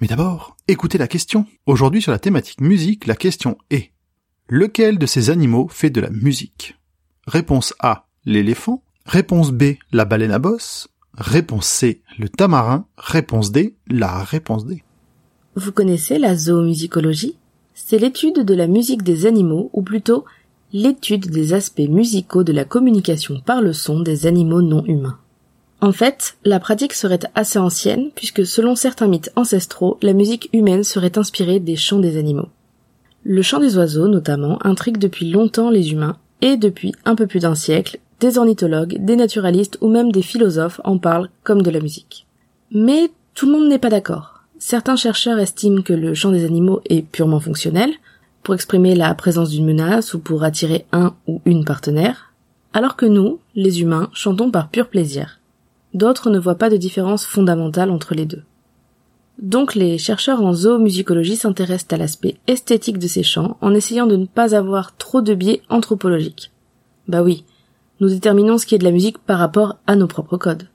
Mais d'abord, écoutez la question. Aujourd'hui sur la thématique musique, la question est Lequel de ces animaux fait de la musique? Réponse A, l'éléphant. Réponse B, la baleine à bosse. Réponse C, le tamarin. Réponse D, la réponse D. Vous connaissez la zoomusicologie? C'est l'étude de la musique des animaux, ou plutôt l'étude des aspects musicaux de la communication par le son des animaux non humains. En fait, la pratique serait assez ancienne, puisque selon certains mythes ancestraux, la musique humaine serait inspirée des chants des animaux. Le chant des oiseaux, notamment, intrigue depuis longtemps les humains, et depuis un peu plus d'un siècle, des ornithologues, des naturalistes ou même des philosophes en parlent comme de la musique. Mais tout le monde n'est pas d'accord. Certains chercheurs estiment que le chant des animaux est purement fonctionnel, pour exprimer la présence d'une menace ou pour attirer un ou une partenaire, alors que nous, les humains, chantons par pur plaisir. D'autres ne voient pas de différence fondamentale entre les deux. Donc les chercheurs en zoomusicologie s'intéressent à l'aspect esthétique de ces chants en essayant de ne pas avoir trop de biais anthropologiques. Bah oui, nous déterminons ce qui est de la musique par rapport à nos propres codes.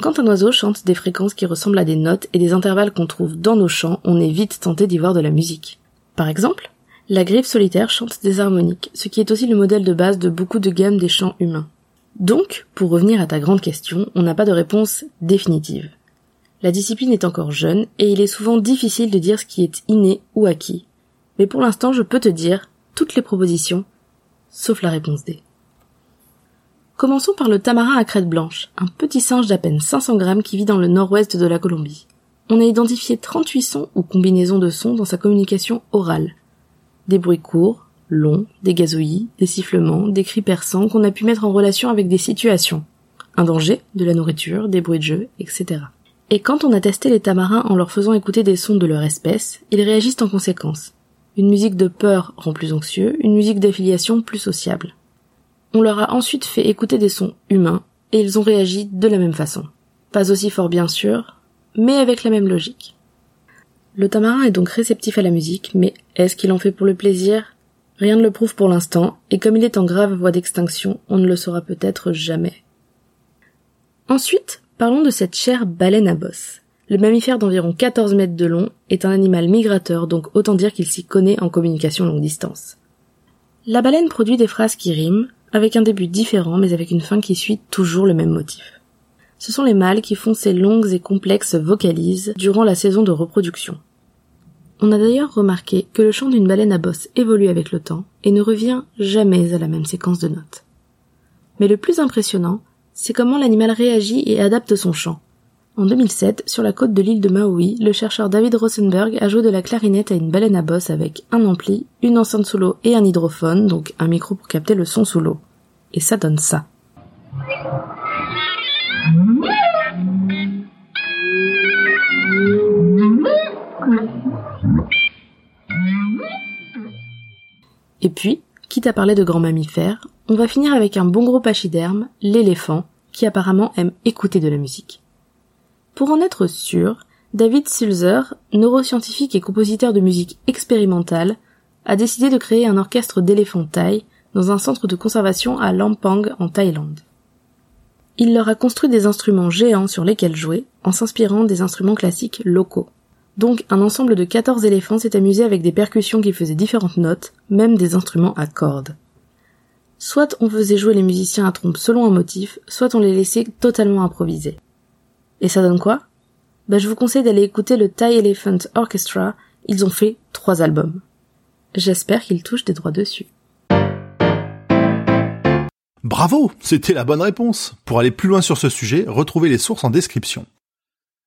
Quand un oiseau chante des fréquences qui ressemblent à des notes et des intervalles qu'on trouve dans nos chants, on est vite tenté d'y voir de la musique. Par exemple, la griffe solitaire chante des harmoniques, ce qui est aussi le modèle de base de beaucoup de gammes des chants humains. Donc, pour revenir à ta grande question, on n'a pas de réponse définitive. La discipline est encore jeune et il est souvent difficile de dire ce qui est inné ou acquis. Mais pour l'instant, je peux te dire toutes les propositions, sauf la réponse D. Commençons par le tamarin à crête blanche, un petit singe d'à peine 500 grammes qui vit dans le nord-ouest de la Colombie. On a identifié 38 sons ou combinaisons de sons dans sa communication orale. Des bruits courts, longs, des gazouillis, des sifflements, des cris perçants qu'on a pu mettre en relation avec des situations. Un danger, de la nourriture, des bruits de jeu, etc. Et quand on a testé les tamarins en leur faisant écouter des sons de leur espèce, ils réagissent en conséquence. Une musique de peur rend plus anxieux, une musique d'affiliation plus sociable. On leur a ensuite fait écouter des sons humains, et ils ont réagi de la même façon. Pas aussi fort bien sûr, mais avec la même logique. Le tamarin est donc réceptif à la musique, mais est-ce qu'il en fait pour le plaisir? Rien ne le prouve pour l'instant, et comme il est en grave voie d'extinction, on ne le saura peut-être jamais. Ensuite, parlons de cette chère baleine à bosse. Le mammifère d'environ 14 mètres de long est un animal migrateur, donc autant dire qu'il s'y connaît en communication longue distance. La baleine produit des phrases qui riment, avec un début différent mais avec une fin qui suit toujours le même motif. Ce sont les mâles qui font ces longues et complexes vocalises durant la saison de reproduction. On a d'ailleurs remarqué que le chant d'une baleine à bosse évolue avec le temps et ne revient jamais à la même séquence de notes. Mais le plus impressionnant, c'est comment l'animal réagit et adapte son chant. En 2007, sur la côte de l'île de Maui, le chercheur David Rosenberg a joué de la clarinette à une baleine à bosse avec un ampli, une enceinte sous l'eau et un hydrophone, donc un micro pour capter le son sous l'eau. Et ça donne ça. Et puis, quitte à parler de grands mammifères, on va finir avec un bon gros pachyderme, l'éléphant, qui apparemment aime écouter de la musique. Pour en être sûr, David Sulzer, neuroscientifique et compositeur de musique expérimentale, a décidé de créer un orchestre d'éléphants thaï dans un centre de conservation à Lampang en Thaïlande. Il leur a construit des instruments géants sur lesquels jouer en s'inspirant des instruments classiques locaux. Donc un ensemble de 14 éléphants s'est amusé avec des percussions qui faisaient différentes notes, même des instruments à cordes. Soit on faisait jouer les musiciens à trompe selon un motif, soit on les laissait totalement improviser. Et ça donne quoi? Bah je vous conseille d'aller écouter le Thai Elephant Orchestra, ils ont fait trois albums. J'espère qu'ils touchent des droits dessus. Bravo, c'était la bonne réponse. Pour aller plus loin sur ce sujet, retrouvez les sources en description.